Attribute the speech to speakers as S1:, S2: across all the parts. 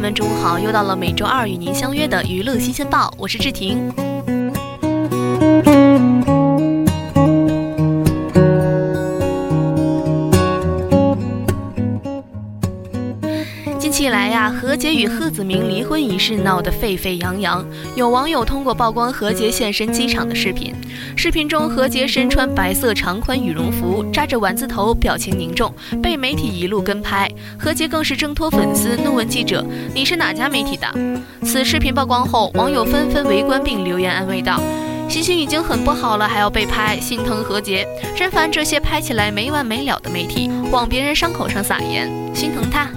S1: 们中午好又到了每周二与您相约的娱乐新鲜报，我是志婷。何洁与贺子铭离婚一事闹得沸沸扬扬。有网友通过曝光何洁现身机场的视频，视频中何洁身穿白色长款羽绒服，扎着丸子头，表情凝重，被媒体一路跟拍。何洁更是挣脱粉丝，怒问记者：“你是哪家媒体的？”此视频曝光后，网友纷纷围观并留言安慰道：“心情已经很不好了，还要被拍，心疼何洁，真烦这些拍起来没完没了的媒体，往别人伤口上撒盐，心疼他。”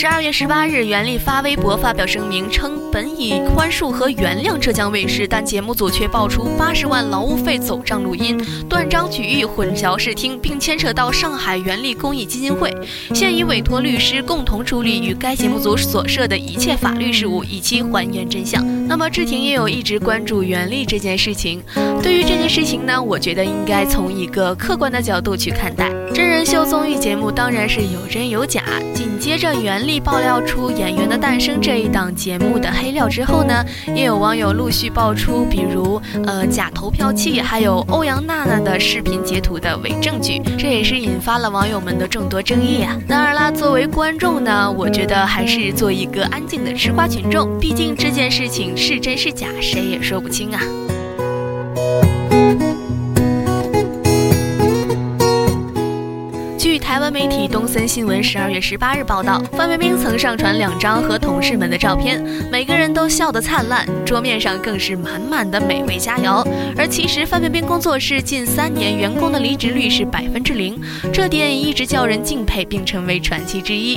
S1: 十二月十八日，袁立发微博发表声明称，本已宽恕和原谅浙江卫视，但节目组却爆出八十万劳务费走账录音，断章取义，混淆视听，并牵扯到上海袁立公益基金会，现已委托律师共同处理与该节目组所涉的一切法律事务，以期还原真相。那么志婷也有一直关注袁立这件事情，对于这件事情呢，我觉得应该从一个客观的角度去看待。真人秀综艺节目当然是有真有假，紧接着袁立。爆料出《演员的诞生》这一档节目的黑料之后呢，也有网友陆续爆出，比如呃假投票器，还有欧阳娜娜的视频截图的伪证据，这也是引发了网友们的众多争议啊。当然啦，作为观众呢，我觉得还是做一个安静的吃瓜群众，毕竟这件事情是真是假，谁也说不清啊。台湾媒体东森新闻十二月十八日报道，范冰冰曾上传两张和同事们的照片，每个人都笑得灿烂，桌面上更是满满的美味佳肴。而其实范冰冰工作室近三年员工的离职率是百分之零，这点也一直叫人敬佩，并成为传奇之一。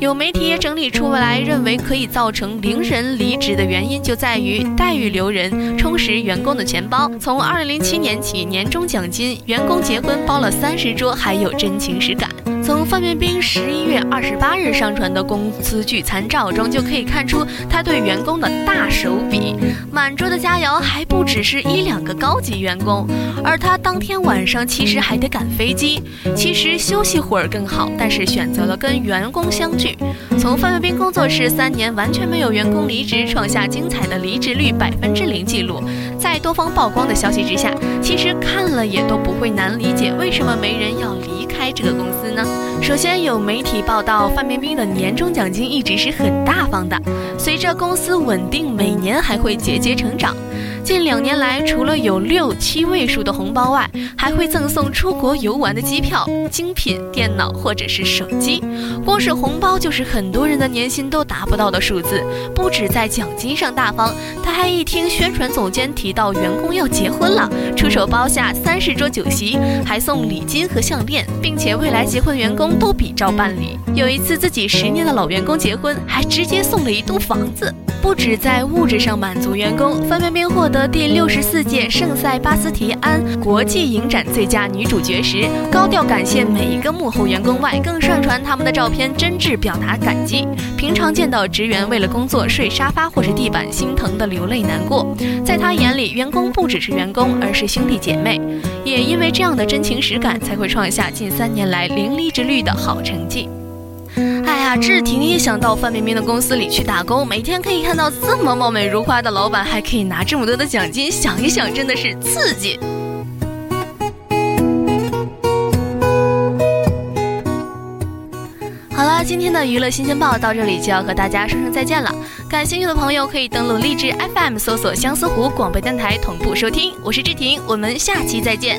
S1: 有媒体也整理出来，认为可以造成零人离职的原因就在于待遇留人，充实员工的钱包。从二零零七年起，年终奖金、员工结婚包了三十桌，还有真情实感。从范冰冰十一月二十八日上传的公司聚餐照中，就可以看出她对员工的大手笔。满桌的佳肴还不只是一两个高级员工，而她当天晚上其实还得赶飞机。其实休息会儿更好，但是选择了跟员工相聚。从范冰冰工作室三年完全没有员工离职，创下精彩的离职率百分之零记录。在多方曝光的消息之下，其实看了也都不会难理解为什么没人要离这个公司呢？首先有媒体报道，范冰冰的年终奖金一直是很大方的，随着公司稳定，每年还会节节成长。近两年来，除了有六七位数的红包外，还会赠送出国游玩的机票、精品电脑或者是手机。光是红包就是很多人的年薪都达不到的数字。不止在奖金上大方，他还一听宣传总监提到员工要结婚了，出手包下三十桌酒席，还送礼金和项链，并且未来结婚员工都比照办理。有一次自己十年的老员工结婚，还直接送了一栋房子。不止在物质上满足员工，范冰冰获得第六十四届圣塞巴斯提安国际影展最佳女主角时，高调感谢每一个幕后员工外，更上传他们的照片，真挚表达感激。平常见到职员为了工作睡沙发或是地板，心疼的流泪难过，在他眼里，员工不只是员工，而是兄弟姐妹。也因为这样的真情实感，才会创下近三年来零离职率的好成绩。哎呀，志婷也想到范冰冰的公司里去打工，每天可以看到这么貌美如花的老板，还可以拿这么多的奖金，想一想真的是刺激。好了，今天的娱乐新鲜报到这里就要和大家说声再见了。感兴趣的朋友可以登录荔枝 FM，搜索相思湖广播电台同步收听。我是志婷，我们下期再见。